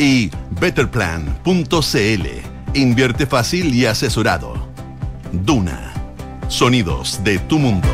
y betterplan.cl. Invierte fácil y asesorado. Duna. Sonidos de tu mundo.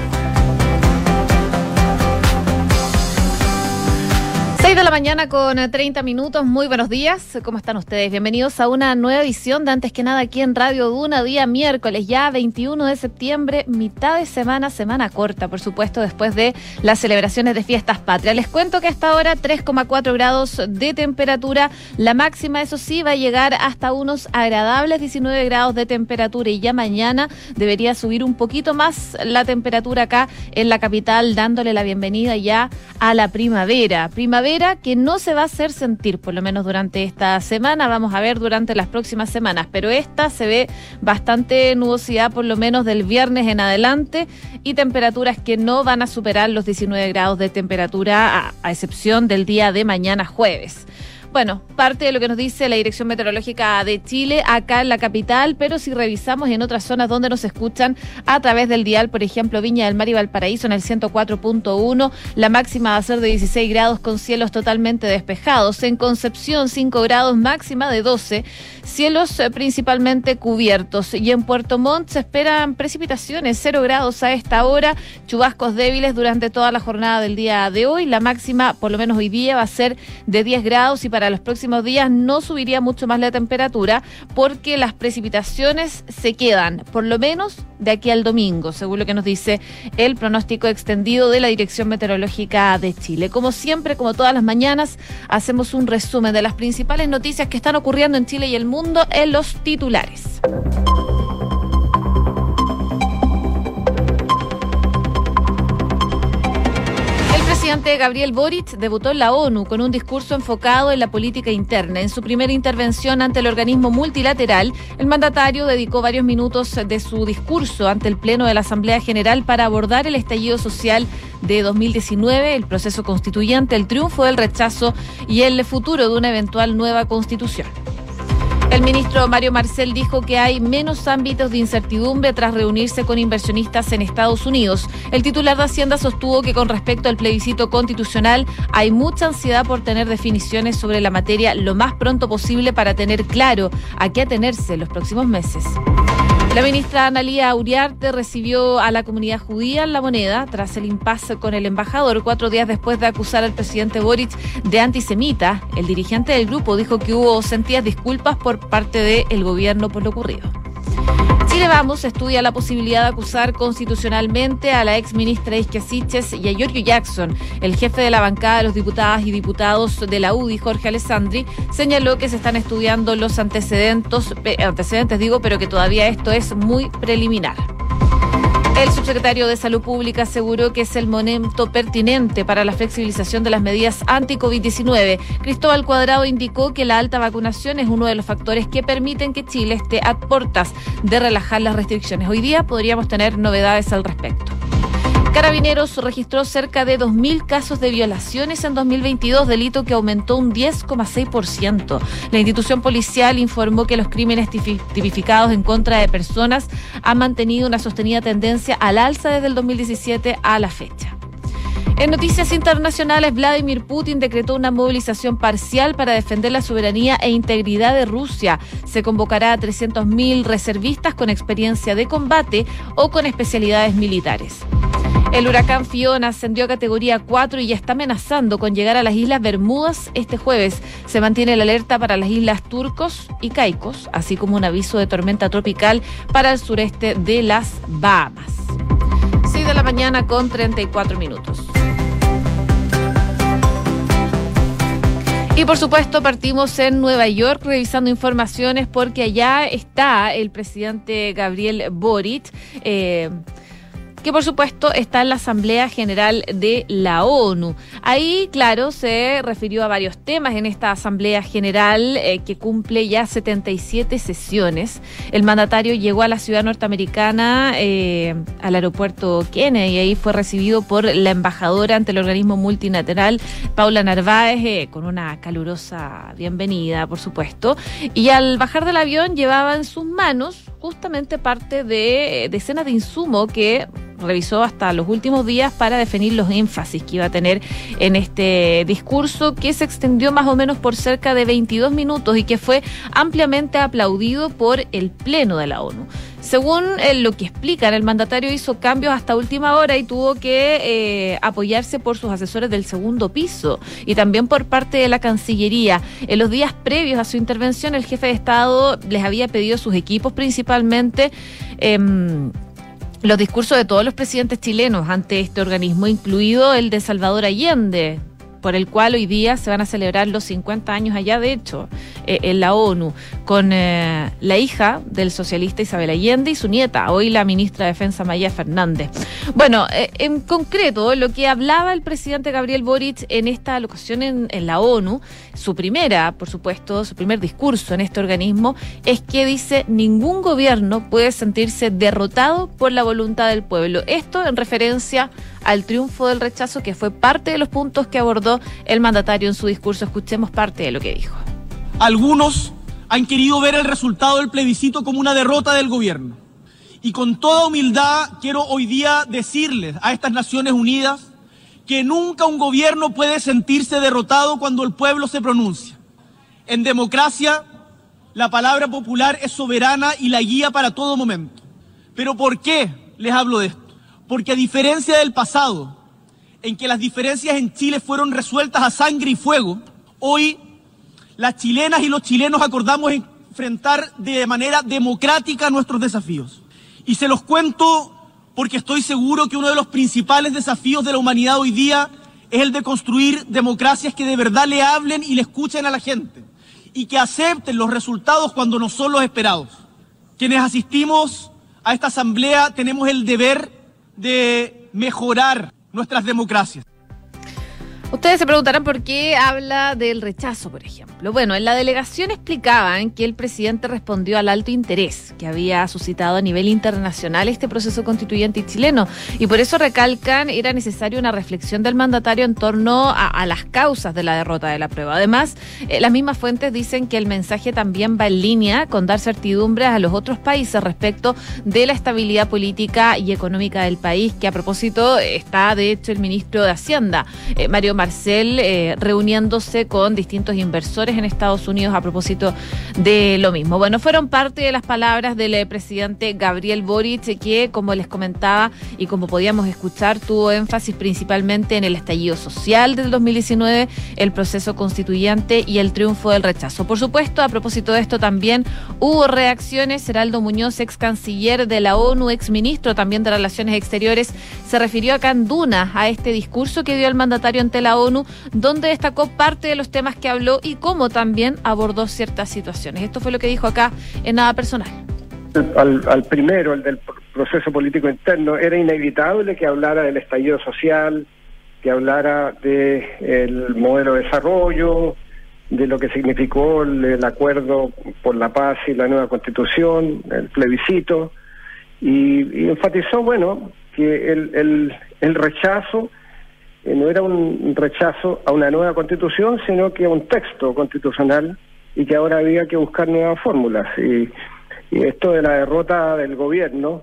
La mañana con 30 minutos. Muy buenos días. ¿Cómo están ustedes? Bienvenidos a una nueva edición de Antes que nada aquí en Radio Duna, día miércoles, ya 21 de septiembre, mitad de semana, semana corta, por supuesto, después de las celebraciones de fiestas patrias. Les cuento que hasta ahora 3,4 grados de temperatura. La máxima, eso sí, va a llegar hasta unos agradables 19 grados de temperatura y ya mañana debería subir un poquito más la temperatura acá en la capital, dándole la bienvenida ya a la primavera. Primavera que no se va a hacer sentir, por lo menos durante esta semana. Vamos a ver durante las próximas semanas, pero esta se ve bastante nubosidad, por lo menos del viernes en adelante, y temperaturas que no van a superar los 19 grados de temperatura, a, excepción del día de mañana jueves. Bueno, parte de lo que nos dice la Dirección Meteorológica de Chile acá en la capital, pero si revisamos en otras zonas donde nos escuchan a través del dial, por ejemplo, Viña del Mar y Valparaíso en el 104.1, la máxima va a ser de 16 grados con cielos totalmente despejados. En Concepción, 5 grados, máxima de 12, cielos eh, principalmente cubiertos. Y en Puerto Montt se esperan precipitaciones, 0 grados a esta hora, chubascos débiles durante toda la jornada del día de hoy. La máxima, por lo menos hoy día, va a ser de 10 grados y para los próximos días no subiría mucho más la temperatura porque las precipitaciones se quedan, por lo menos de aquí al domingo, según lo que nos dice el pronóstico extendido de la Dirección Meteorológica de Chile. Como siempre, como todas las mañanas, hacemos un resumen de las principales noticias que están ocurriendo en Chile y el mundo en los titulares. Gabriel Boric debutó en la ONU con un discurso enfocado en la política interna. En su primera intervención ante el organismo multilateral, el mandatario dedicó varios minutos de su discurso ante el Pleno de la Asamblea General para abordar el estallido social de 2019, el proceso constituyente, el triunfo del rechazo y el futuro de una eventual nueva constitución. El ministro Mario Marcel dijo que hay menos ámbitos de incertidumbre tras reunirse con inversionistas en Estados Unidos. El titular de Hacienda sostuvo que con respecto al plebiscito constitucional hay mucha ansiedad por tener definiciones sobre la materia lo más pronto posible para tener claro a qué atenerse en los próximos meses. La ministra Analía Uriarte recibió a la comunidad judía en la moneda tras el impasse con el embajador cuatro días después de acusar al presidente Boric de antisemita. El dirigente del grupo dijo que hubo sentidas disculpas por parte del gobierno por lo ocurrido. Chile Vamos estudia la posibilidad de acusar constitucionalmente a la ex ministra Isquia Siches y a Giorgio Jackson. El jefe de la bancada de los diputadas y diputados de la UDI, Jorge Alessandri, señaló que se están estudiando los antecedentes, antecedentes digo, pero que todavía esto es muy preliminar. El subsecretario de Salud Pública aseguró que es el momento pertinente para la flexibilización de las medidas anti-COVID-19. Cristóbal Cuadrado indicó que la alta vacunación es uno de los factores que permiten que Chile esté a portas de relajar las restricciones. Hoy día podríamos tener novedades al respecto. Carabineros registró cerca de 2.000 casos de violaciones en 2022, delito que aumentó un 10,6%. La institución policial informó que los crímenes tipificados en contra de personas han mantenido una sostenida tendencia al alza desde el 2017 a la fecha. En noticias internacionales, Vladimir Putin decretó una movilización parcial para defender la soberanía e integridad de Rusia. Se convocará a 300.000 reservistas con experiencia de combate o con especialidades militares. El huracán Fiona ascendió a categoría 4 y ya está amenazando con llegar a las Islas Bermudas este jueves. Se mantiene la alerta para las Islas Turcos y Caicos, así como un aviso de tormenta tropical para el sureste de las Bahamas. 6 de la mañana con 34 minutos. Y por supuesto partimos en Nueva York revisando informaciones porque allá está el presidente Gabriel Boric. Eh, que por supuesto está en la Asamblea General de la ONU. Ahí, claro, se refirió a varios temas en esta Asamblea General eh, que cumple ya 77 sesiones. El mandatario llegó a la ciudad norteamericana, eh, al aeropuerto Kennedy, y ahí fue recibido por la embajadora ante el organismo multilateral, Paula Narváez, eh, con una calurosa bienvenida, por supuesto. Y al bajar del avión llevaba en sus manos justamente parte de decenas de insumos que revisó hasta los últimos días para definir los énfasis que iba a tener en este discurso que se extendió más o menos por cerca de 22 minutos y que fue ampliamente aplaudido por el Pleno de la ONU. Según eh, lo que explican, el mandatario hizo cambios hasta última hora y tuvo que eh, apoyarse por sus asesores del segundo piso y también por parte de la Cancillería. En los días previos a su intervención, el jefe de Estado les había pedido a sus equipos principalmente em, los discursos de todos los presidentes chilenos ante este organismo, incluido el de Salvador Allende, por el cual hoy día se van a celebrar los 50 años allá, de hecho, eh, en la ONU, con eh, la hija del socialista Isabel Allende y su nieta, hoy la ministra de Defensa Maya Fernández. Bueno, eh, en concreto, lo que hablaba el presidente Gabriel Boric en esta locación en, en la ONU, su primera, por supuesto, su primer discurso en este organismo, es que dice ningún gobierno puede sentirse derrotado por la voluntad del pueblo. Esto en referencia al triunfo del rechazo, que fue parte de los puntos que abordó el mandatario en su discurso. Escuchemos parte de lo que dijo. Algunos han querido ver el resultado del plebiscito como una derrota del gobierno. Y con toda humildad quiero hoy día decirles a estas Naciones Unidas que nunca un gobierno puede sentirse derrotado cuando el pueblo se pronuncia. En democracia, la palabra popular es soberana y la guía para todo momento. Pero ¿por qué les hablo de esto? Porque a diferencia del pasado, en que las diferencias en Chile fueron resueltas a sangre y fuego, hoy las chilenas y los chilenos acordamos enfrentar de manera democrática nuestros desafíos. Y se los cuento porque estoy seguro que uno de los principales desafíos de la humanidad hoy día es el de construir democracias que de verdad le hablen y le escuchen a la gente y que acepten los resultados cuando no son los esperados. Quienes asistimos a esta asamblea tenemos el deber de mejorar nuestras democracias. Ustedes se preguntarán por qué habla del rechazo, por ejemplo. Bueno, en la delegación explicaban que el presidente respondió al alto interés que había suscitado a nivel internacional este proceso constituyente chileno y por eso recalcan era necesaria una reflexión del mandatario en torno a, las causas de la derrota de la prueba. Además, eh, las mismas fuentes dicen que el mensaje también va en línea con dar certidumbres a los otros países respecto de la estabilidad política y económica del país, que a propósito está de hecho el ministro de Hacienda, eh, Mario Marcel eh, reuniéndose con distintos inversores en Estados Unidos a propósito de lo mismo. Bueno, fueron parte de las palabras del eh, presidente Gabriel Boric, que como les comentaba y como podíamos escuchar, tuvo énfasis principalmente en el estallido social del 2019, el proceso constituyente y el triunfo del rechazo. Por supuesto, a propósito de esto también hubo reacciones. Heraldo Muñoz, ex canciller de la ONU, ex ministro también de Relaciones Exteriores, se refirió acá en Duna a este discurso que dio el mandatario ante la ONU, donde destacó parte de los temas que habló y cómo también abordó ciertas situaciones. Esto fue lo que dijo acá en Nada Personal. Al, primero, el del proceso político interno, era inevitable que hablara del estallido social, que hablara del modelo de desarrollo, de lo que significó el, acuerdo por la paz y la nueva constitución, el plebiscito, y, enfatizó, bueno, que el, el rechazo eh, no era un rechazo a una nueva constitución, sino que a un texto constitucional y que ahora había que buscar nuevas fórmulas. Y, esto de la derrota del gobierno,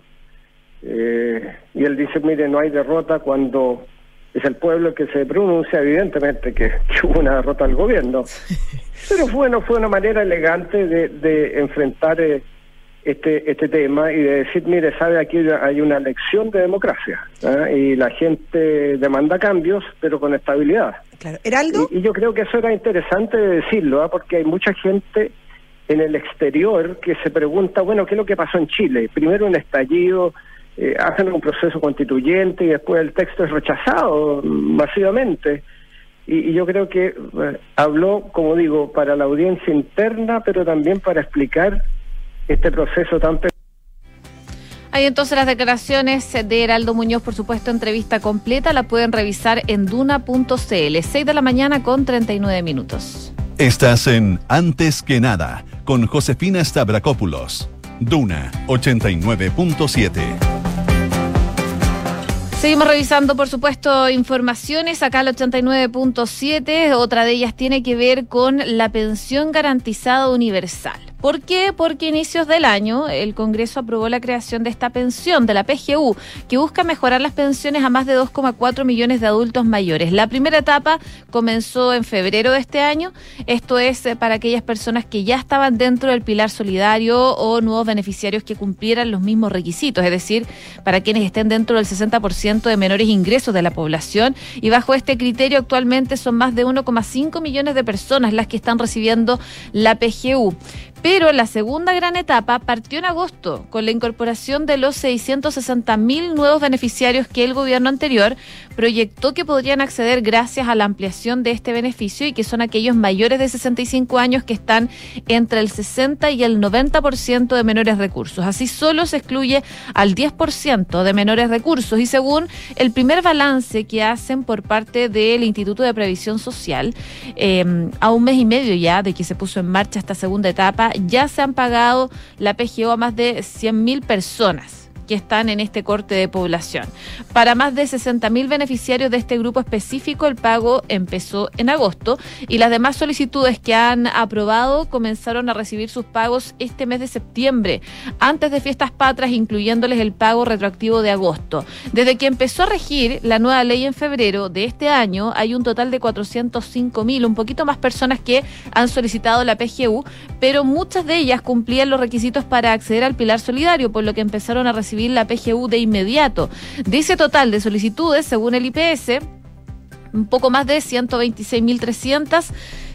eh, y él dice, mire, no hay derrota cuando es el pueblo el que se pronuncia, evidentemente que, hubo una derrota del gobierno. Pero bueno, fue una manera elegante de, de enfrentar eh, este, este tema y de decir, mire, sabe, aquí hay una lección de democracia ¿ah? y la gente demanda cambios, pero con estabilidad. Claro. ¿Heraldo? Y, yo creo que eso era interesante de decirlo, ¿ah? porque hay mucha gente en el exterior que se pregunta, bueno, ¿qué es lo que pasó en Chile? Primero un estallido, eh, hacen un proceso constituyente y después el texto es rechazado masivamente. Y, y yo creo que eh, habló, como digo, para la audiencia interna, pero también para explicar este proceso tan hay entonces las declaraciones de Heraldo Muñoz, por supuesto, entrevista completa, la pueden revisar en duna.cl, 6 de la mañana con 39 minutos. Estás en Antes que nada, con Josefina Stavrakopoulos, Duna 89.7. Seguimos revisando, por supuesto, informaciones. Acá el 89.7, otra de ellas tiene que ver con la pensión garantizada universal. ¿Por qué? Porque a inicios del año el Congreso aprobó la creación de esta pensión, de la PGU, que busca mejorar las pensiones a más de 2,4 millones de adultos mayores. La primera etapa comenzó en febrero de este año. Esto es eh, para aquellas personas que ya estaban dentro del pilar solidario o nuevos beneficiarios que cumplieran los mismos requisitos, es decir, para quienes estén dentro del 60% de menores ingresos de la población. Y bajo este criterio actualmente son más de 1,5 millones de personas las que están recibiendo la PGU. Pero la segunda gran etapa partió en agosto con la incorporación de los 660 mil nuevos beneficiarios que el gobierno anterior proyectó que podrían acceder gracias a la ampliación de este beneficio y que son aquellos mayores de 65 años que están entre el 60 y el 90% de menores recursos. Así solo se excluye al 10% de menores recursos y según el primer balance que hacen por parte del Instituto de Previsión Social, eh, a un mes y medio ya de que se puso en marcha esta segunda etapa, ya se han pagado la PGO a más de 100.000 personas que están en este corte de población. Para más de 60.000 beneficiarios de este grupo específico, el pago empezó en agosto y las demás solicitudes que han aprobado comenzaron a recibir sus pagos este mes de septiembre, antes de fiestas patras, incluyéndoles el pago retroactivo de agosto. Desde que empezó a regir la nueva ley en febrero de este año, hay un total de 405.000, un poquito más personas que han solicitado la PGU, pero muchas de ellas cumplían los requisitos para acceder al pilar solidario, por lo que empezaron a recibir la PGU de inmediato. De ese total de solicitudes, según el IPS, un poco más de 126.300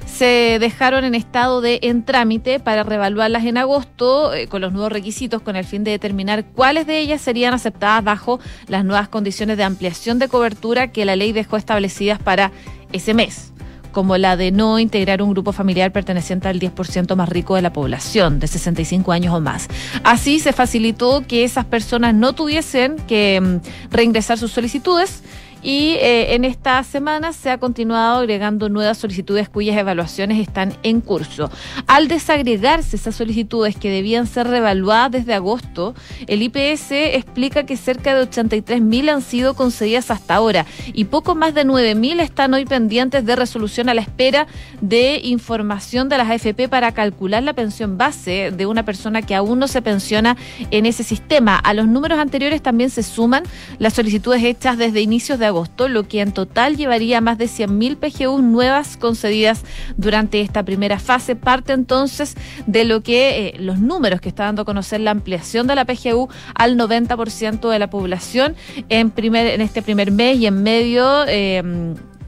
se dejaron en estado de en trámite para revaluarlas en agosto eh, con los nuevos requisitos con el fin de determinar cuáles de ellas serían aceptadas bajo las nuevas condiciones de ampliación de cobertura que la ley dejó establecidas para ese mes como la de no integrar un grupo familiar perteneciente al 10% más rico de la población, de 65 años o más. Así se facilitó que esas personas no tuviesen que mm, reingresar sus solicitudes y eh, en esta semana se ha continuado agregando nuevas solicitudes cuyas evaluaciones están en curso. Al desagregarse esas solicitudes que debían ser revaluadas desde agosto, el IPS explica que cerca de 83 mil han sido concedidas hasta ahora y poco más de 9 mil están hoy pendientes de resolución a la espera de información de las AFP para calcular la pensión base de una persona que aún no se pensiona en ese sistema. A los números anteriores también se suman las solicitudes hechas desde inicios de agosto, lo que en total llevaría más de 100.000 PGUs nuevas concedidas durante esta primera fase. Parte entonces de lo que eh, los números que está dando a conocer la ampliación de la PGU al 90% de la población en, primer, en este primer mes y en medio.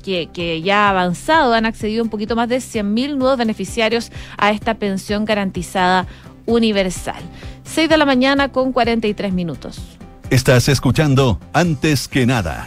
Que, que, ya ha avanzado, han accedido un poquito más de 100.000 nuevos beneficiarios a esta pensión garantizada universal. 6 de la mañana con 43 minutos. Estás escuchando Antes que nada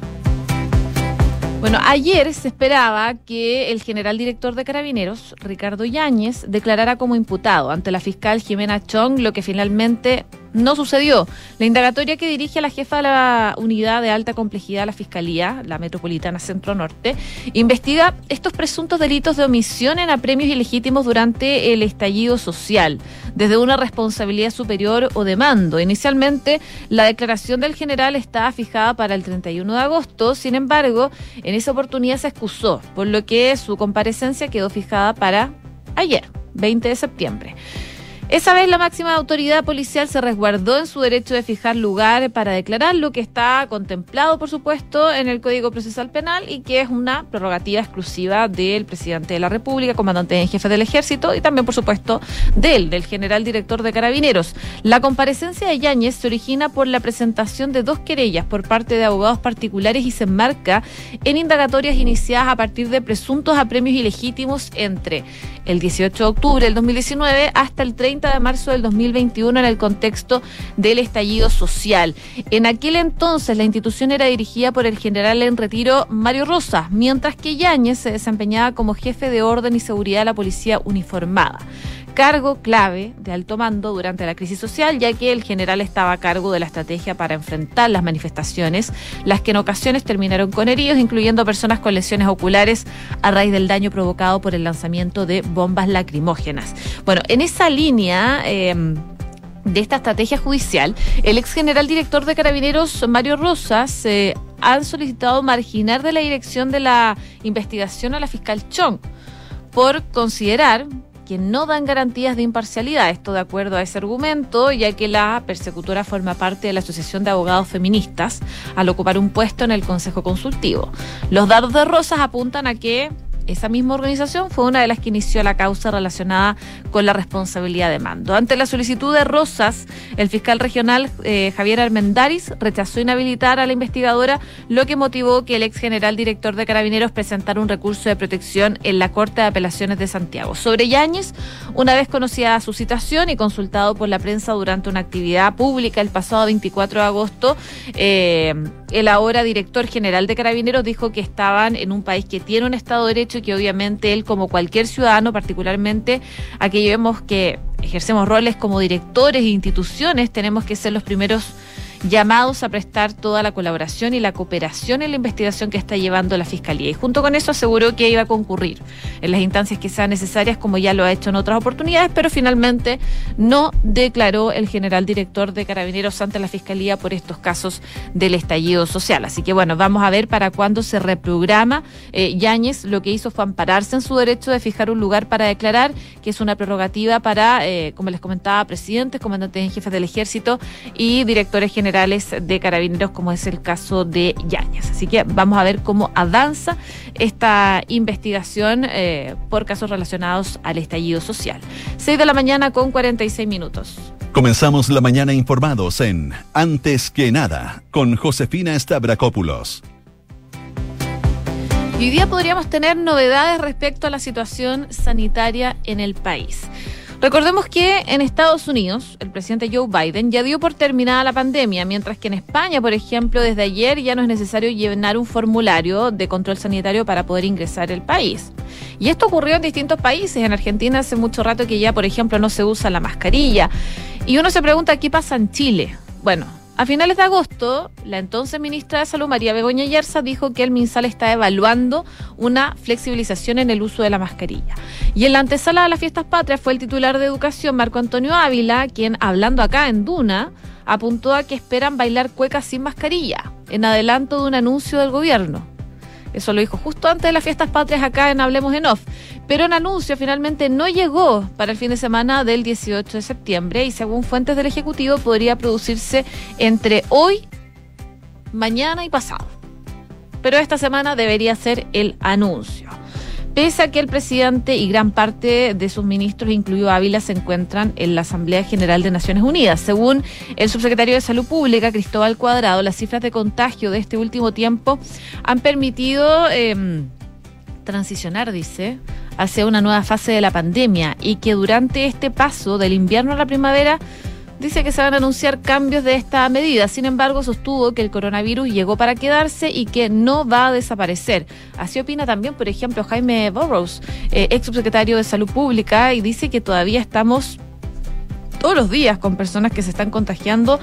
Bueno, ayer se esperaba que el general director de Carabineros, Ricardo Yáñez, declarara como imputado ante la fiscal Jimena Chong, lo que finalmente no sucedió. La indagatoria que dirige a la jefa de la unidad de alta complejidad de la Fiscalía, la Metropolitana Centro Norte, investiga estos presuntos delitos de omisión en apremios ilegítimos durante el estallido social, desde una responsabilidad superior o de mando. Inicialmente, la declaración del general estaba fijada para el 31 de agosto, sin embargo, en esa oportunidad se excusó, por lo que su comparecencia quedó fijada para ayer, 20 de septiembre. Esa vez la máxima autoridad policial se resguardó en su derecho de fijar lugar para declarar lo que está contemplado, por supuesto, en el Código Procesal Penal y que es una prerrogativa exclusiva del presidente de la República, comandante en jefe del Ejército y también, por supuesto, del, general director de Carabineros. La comparecencia de Yáñez se origina por la presentación de dos querellas por parte de abogados particulares y se enmarca en indagatorias iniciadas a partir de presuntos apremios ilegítimos entre el 18 de octubre del 2019 hasta el 30 de marzo del 2021 en el contexto del estallido social. En aquel entonces la institución era dirigida por el general en retiro Mario Rosa, mientras que Yáñez se desempeñaba como jefe de orden y seguridad de la policía uniformada cargo clave de alto mando durante la crisis social, ya que el general estaba a cargo de la estrategia para enfrentar las manifestaciones, las que en ocasiones terminaron con heridos, incluyendo personas con lesiones oculares a raíz del daño provocado por el lanzamiento de bombas lacrimógenas. Bueno, en esa línea... Em, de esta estrategia judicial, el ex general director de Carabineros, Mario Rosas, eh, han solicitado marginar de la dirección de la investigación a la fiscal Chong por considerar que no dan garantías de imparcialidad. Esto de acuerdo a ese argumento, ya que la persecutora forma parte de la Asociación de Abogados Feministas al ocupar un puesto en el Consejo Consultivo. Los datos de Rosas apuntan a que esa misma organización fue una de las que inició la causa relacionada con la responsabilidad de mando. Ante la solicitud de Rosas, el fiscal regional eh, Javier Armendaris rechazó inhabilitar a la investigadora, lo que motivó que el ex general director de Carabineros presentara un recurso de protección en la Corte de Apelaciones de Santiago. Sobre Yáñez, una vez conocida su citación y consultado por la prensa durante una actividad pública el pasado 24 de agosto, eh, el ahora director general de Carabineros dijo que estaban en un país que tiene un Estado de Derecho que obviamente él, como cualquier ciudadano, particularmente aquellos vemos que ejercemos roles como directores e instituciones, tenemos que ser los primeros llamados a prestar toda la colaboración y la cooperación en la investigación que está llevando la Fiscalía. Y junto con eso aseguró que iba a concurrir en las instancias que sean necesarias, como ya lo ha hecho en otras oportunidades, pero finalmente no declaró el general director de Carabineros ante la Fiscalía por estos casos del estallido social. Así que bueno, vamos a ver para cuándo se reprograma. Eh, Yáñez lo que hizo fue ampararse en su derecho de fijar un lugar para declarar, que es una prerrogativa para, eh, como les comentaba, presidentes, comandantes en jefes del ejército y directores generales de carabineros, como es el caso de Yañez. Así que vamos a ver cómo avanza esta investigación eh, por casos relacionados al estallido social. 6 de la mañana con 46 minutos. Comenzamos la mañana informados en Antes que nada con Josefina Stavrakopoulos. hoy día podríamos tener novedades respecto a la situación sanitaria en el país. Recordemos que en Estados Unidos el presidente Joe Biden ya dio por terminada la pandemia, mientras que en España, por ejemplo, desde ayer ya no es necesario llenar un formulario de control sanitario para poder ingresar al país. Y esto ocurrió en distintos países. En Argentina hace mucho rato que ya, por ejemplo, no se usa la mascarilla. Y uno se pregunta qué pasa en Chile. Bueno, a finales de agosto, la entonces ministra de Salud, María Begoña Yerza, dijo que el MinSal está evaluando una flexibilización en el uso de la mascarilla. Y en la antesala de las fiestas patrias fue el titular de Educación, Marco Antonio Ávila, quien, hablando acá en Duna, apuntó a que esperan bailar cuecas sin mascarilla, en adelanto de un anuncio del gobierno. Eso lo dijo justo antes de las fiestas patrias acá en Hablemos en Off. Pero el anuncio finalmente no llegó para el fin de semana del 18 de septiembre y según fuentes del Ejecutivo podría producirse entre hoy, mañana y pasado. Pero esta semana debería ser el anuncio. Pese a que el presidente y gran parte de sus ministros, incluido Ávila, se encuentran en la Asamblea General de Naciones Unidas. Según el subsecretario de Salud Pública, Cristóbal Cuadrado, las cifras de contagio de este último tiempo han permitido em, transicionar, dice, hacia una nueva fase de la pandemia y que durante este paso del invierno a la primavera dice que se van a anunciar cambios de esta medida. Sin embargo, sostuvo que el coronavirus llegó para quedarse y que no va a desaparecer. Así opina también, por ejemplo, Jaime Burrows, eh, ex subsecretario de Salud Pública, y dice que todavía estamos todos los días con personas que se están contagiando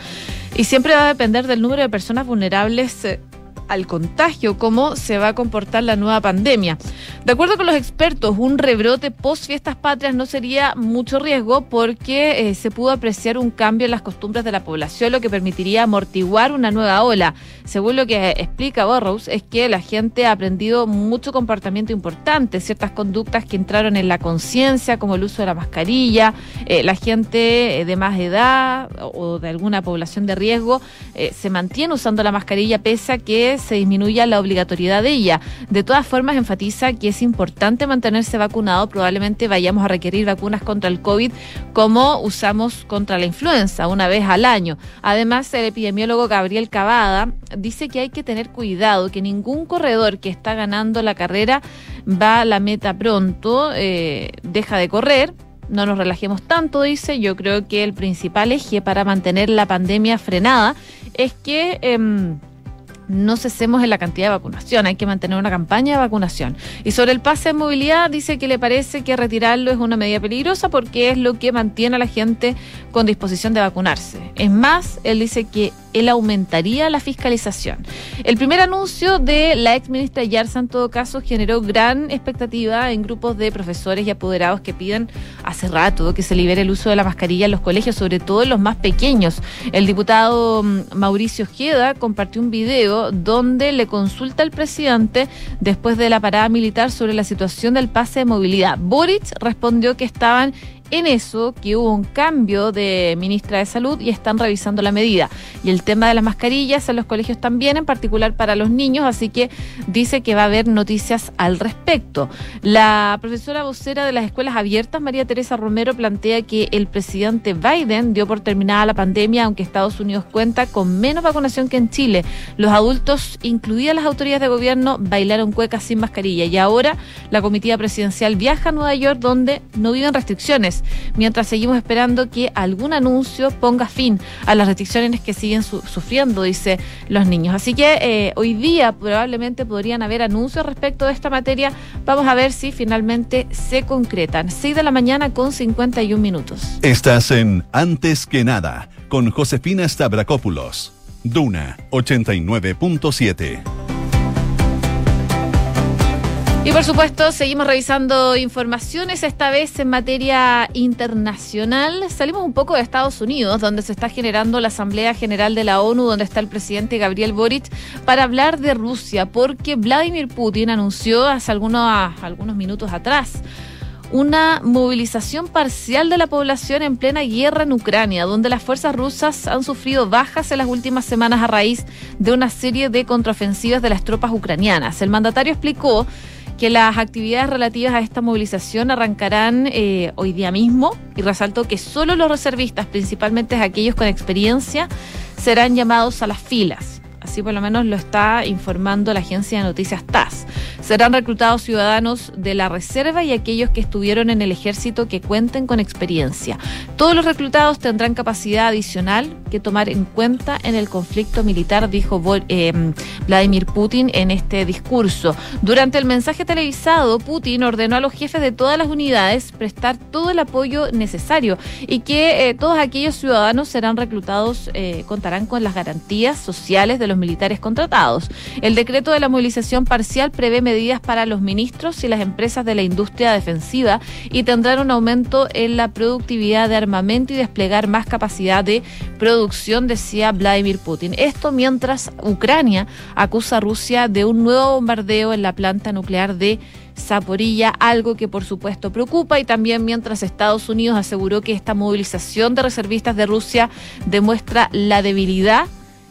y siempre va a depender del número de personas vulnerables eh, al contagio, cómo se va a comportar la nueva pandemia. De acuerdo con los expertos, un rebrote post fiestas patrias no sería mucho riesgo porque eh, se pudo apreciar un cambio en las costumbres de la población, lo que permitiría amortiguar una nueva ola. Según lo que explica Burroughs, es que la gente ha aprendido mucho comportamiento importante, ciertas conductas que entraron en la conciencia, como el uso de la mascarilla, eh, la gente eh, de más edad o de alguna población de riesgo se mantiene usando la mascarilla pese a que se disminuya la obligatoriedad de ella. De todas formas, enfatiza que es importante mantenerse vacunado. Probablemente vayamos a requerir vacunas contra el COVID como usamos contra la influenza una vez al año. Además, el epidemiólogo Gabriel Cavada dice que hay que tener cuidado, que ningún corredor que está ganando la carrera va a la meta pronto, eh, deja de correr. No nos relajemos tanto, dice. Yo creo que el principal eje para mantener la pandemia frenada es que... Em, no cesemos en la cantidad de vacunación, hay que mantener una campaña de vacunación. Y sobre el pase de movilidad, dice que le parece que retirarlo es una medida peligrosa porque es lo que mantiene a la gente con disposición de vacunarse. Es más, él dice que él aumentaría la fiscalización. El primer anuncio de la ex ministra Yarza, en todo caso, generó gran expectativa en grupos de profesores y apoderados que piden hace rato que se libere el uso de la mascarilla en los colegios, sobre todo en los más pequeños. El diputado mm, Mauricio Ojeda compartió un video donde le consulta al presidente después de la parada militar sobre la situación del pase de movilidad. Boric respondió que estaban en eso que hubo un cambio de ministra de Salud y están revisando la medida. Y el tema de las mascarillas en los colegios también, en particular para los niños, así que dice que va a haber noticias al respecto. La profesora vocera de las escuelas abiertas, María Teresa Romero, plantea que el presidente Biden dio por terminada la pandemia, aunque Estados Unidos cuenta con menos vacunación que en Chile. Los adultos, incluidas las autoridades de gobierno, bailaron cuecas sin mascarilla y ahora la comitiva presidencial viaja a Nueva York donde no viven restricciones mientras seguimos esperando que algún anuncio ponga fin a las restricciones que siguen sufriendo, dice los niños. Así que eh, hoy día probablemente podrían haber anuncios respecto de esta materia. Vamos a ver si finalmente se concretan. 6 de la mañana con 51 minutos. Estás en Antes que nada con Josefina Stavrakopoulos. Duna 89.7. Y por supuesto, seguimos revisando informaciones, esta vez en materia internacional. Salimos un poco de Estados Unidos, donde se está generando la Asamblea General de la ONU, donde está el presidente Gabriel Boric, para hablar de Rusia, porque Vladimir Putin anunció hace algunos, algunos minutos atrás una movilización parcial de la población en plena guerra en Ucrania, donde las fuerzas rusas han sufrido bajas en las últimas semanas a raíz de una serie de contraofensivas de las tropas ucranianas. El mandatario explicó que las actividades relativas a esta movilización arrancarán eh, hoy día mismo y resaltó que solo los reservistas, principalmente aquellos con experiencia, serán llamados a las filas. Así por lo menos lo está informando la agencia de noticias TAS. Serán reclutados ciudadanos de la reserva y aquellos que estuvieron en el ejército que cuenten con experiencia. Todos los reclutados tendrán capacidad adicional que tomar en cuenta en el conflicto militar, dijo eh, Vladimir Putin en este discurso. Durante el mensaje televisado, Putin ordenó a los jefes de todas las unidades prestar todo el apoyo necesario y que eh, todos aquellos ciudadanos serán reclutados, eh, contarán con las garantías sociales de los militares contratados. El decreto de la movilización parcial prevé medidas para los ministros y las empresas de la industria defensiva y tendrán un aumento en la productividad de armamento y desplegar más capacidad de producción, decía Vladimir Putin. Esto mientras Ucrania acusa a Rusia de un nuevo bombardeo en la planta nuclear de Zaporilla, algo que por supuesto preocupa y también mientras Estados Unidos aseguró que esta movilización de reservistas de Rusia demuestra la debilidad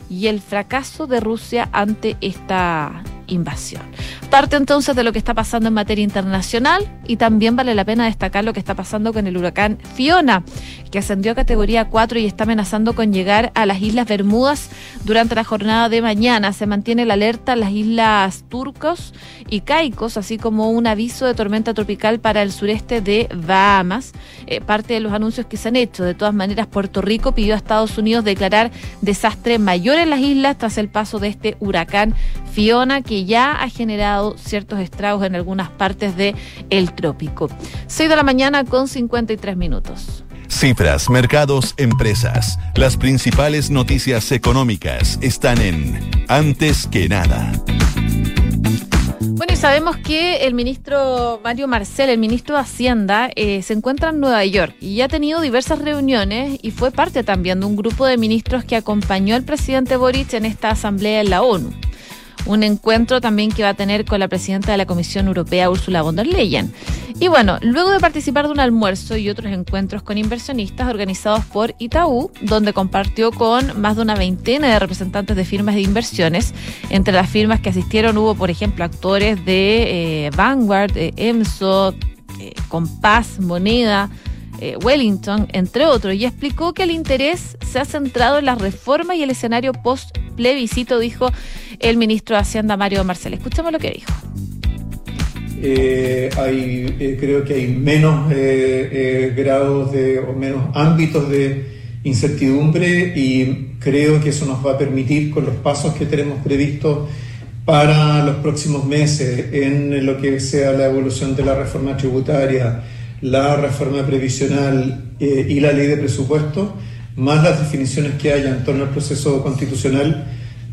y el fracaso de Rusia ante esta invasión. Parte entonces de lo que está pasando en materia internacional y también vale la pena destacar lo que está pasando con el huracán Fiona, que ascendió a categoría 4 y está amenazando con llegar a las Islas Bermudas durante la jornada de mañana. Se mantiene la alerta en las Islas Turcos y Caicos, así como un aviso de tormenta tropical para el sureste de Bahamas. Eh, parte de los anuncios que se han hecho. De todas maneras, Puerto Rico pidió a Estados Unidos declarar desastre mayor en las islas tras el paso de este huracán Fiona, que ya ha generado ciertos estragos en algunas partes del el trópico. 6 de la mañana con 53 minutos. Cifras, mercados, empresas. Las principales noticias económicas están en Antes que nada. Bueno, y sabemos que el ministro Mario Marcel, el ministro de Hacienda, eh, se encuentra en Nueva York y ha tenido diversas reuniones y fue parte también de un grupo de ministros que acompañó al presidente Boric en esta asamblea en la ONU un encuentro también que va a tener con la presidenta de la Comisión Europea, Ursula von der Leyen. Y bueno, luego de participar de un almuerzo y otros encuentros con inversionistas organizados por Itaú, donde compartió con más de una veintena de representantes de firmas de inversiones, entre las firmas que asistieron hubo, por ejemplo, actores de eh, Vanguard, eh, EMSO, eh, Compass, Moneda, Wellington, entre otros, y explicó que el interés se ha centrado en la reforma y el escenario post plebiscito, dijo el ministro de Hacienda Mario Marcel. Escuchemos lo que dijo. Eh, hay, eh, creo que hay menos eh, grados de, o menos ámbitos de incertidumbre y creo que eso nos va a permitir con los pasos que tenemos previstos para los próximos meses en lo que sea la evolución de la reforma tributaria, la reforma previsional y la ley de presupuesto, más las definiciones que haya en torno al proceso constitucional,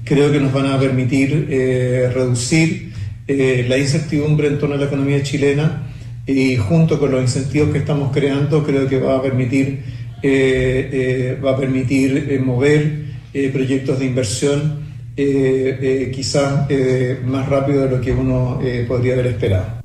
creo que nos van a permitir eh, reducir eh, la incertidumbre en torno a la economía chilena y junto con los incentivos que estamos creando, creo que va a permitir, eh, va a permitir mover proyectos de inversión quizás más rápido de lo que uno podría haber esperado.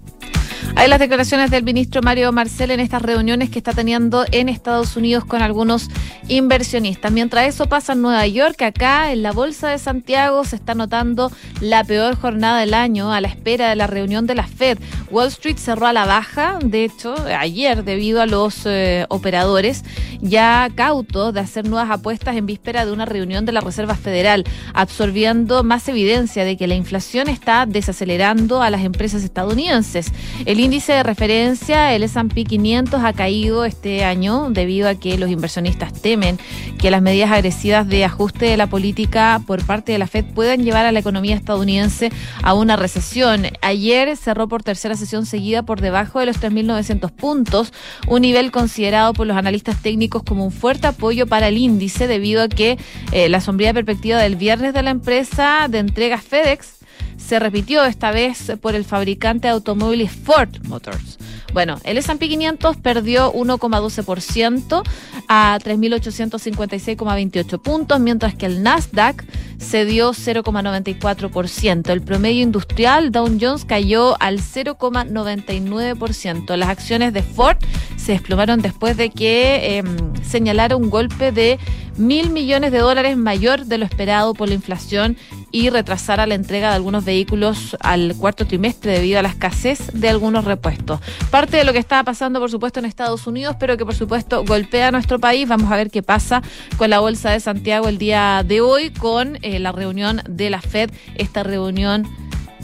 Hay las declaraciones del ministro Mario Marcel en estas reuniones que está teniendo en Estados Unidos con algunos inversionistas. Mientras eso pasa en Nueva York, acá en la Bolsa de Santiago se está notando la peor jornada del año a la espera de la reunión de la Fed. Wall Street cerró a la baja, de hecho, ayer debido a los eh, operadores ya cautos de hacer nuevas apuestas en víspera de una reunión de la Reserva Federal, absorbiendo más evidencia de que la inflación está desacelerando a las empresas estadounidenses. El índice de referencia, el S&P 500, ha caído este año debido a que los inversionistas temen que las medidas agresivas de ajuste de la política por parte de la Fed puedan llevar a la economía estadounidense a una recesión. Ayer cerró por tercera sesión seguida por debajo de los 3.900 puntos, un nivel considerado por los analistas técnicos como un fuerte apoyo para el índice debido a que eh, la sombría perspectiva del viernes de la empresa de entregas FedEx se repitió esta vez por el fabricante de automóviles Ford Motors. Bueno, el S&P 500 perdió 1,12% a 3.856,28 puntos, mientras que el Nasdaq cedió 0,94%. El promedio industrial Dow Jones cayó al 0,99%. Las acciones de Ford se desplomaron después de que eh, señalara un golpe de mil millones de dólares mayor de lo esperado por la inflación y retrasara la entrega de algunos vehículos al cuarto trimestre debido a la escasez de algunos repuestos. Parte de lo que estaba pasando, por supuesto, en Estados Unidos, pero que por supuesto golpea a nuestro país. Vamos a ver qué pasa con la Bolsa de Santiago el día de hoy, con eh, la reunión de la Fed, esta reunión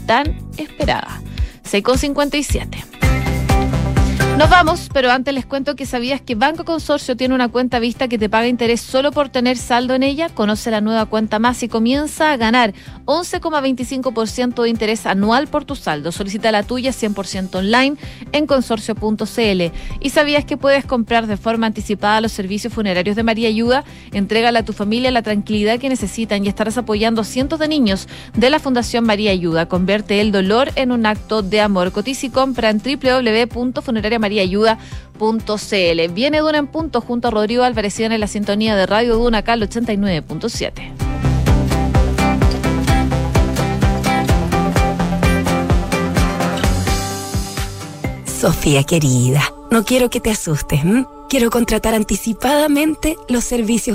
tan esperada. 6,57. Nos vamos, pero antes les cuento que sabías que Banco Consorcio tiene una cuenta vista que te paga interés solo por tener saldo en ella. Conoce la nueva cuenta más y comienza a ganar 11,25% de interés anual por tu saldo. Solicita la tuya 100% online en consorcio.cl. Y sabías que puedes comprar de forma anticipada los servicios funerarios de María Ayuda. Entrégale a tu familia la tranquilidad que necesitan y estarás apoyando a cientos de niños de la Fundación María Ayuda. Convierte el dolor en un acto de amor. Cotiza y compra en www.funerariamariayuda.com mariayuda.cl. Viene Duna en punto junto a Rodrigo Álvarez en la sintonía de Radio Duna Cal 89.7. Sofía querida, no quiero que te asustes. Quiero contratar anticipadamente los servicios